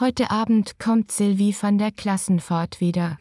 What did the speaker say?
Heute Abend kommt Sylvie von der Klassenfahrt wieder.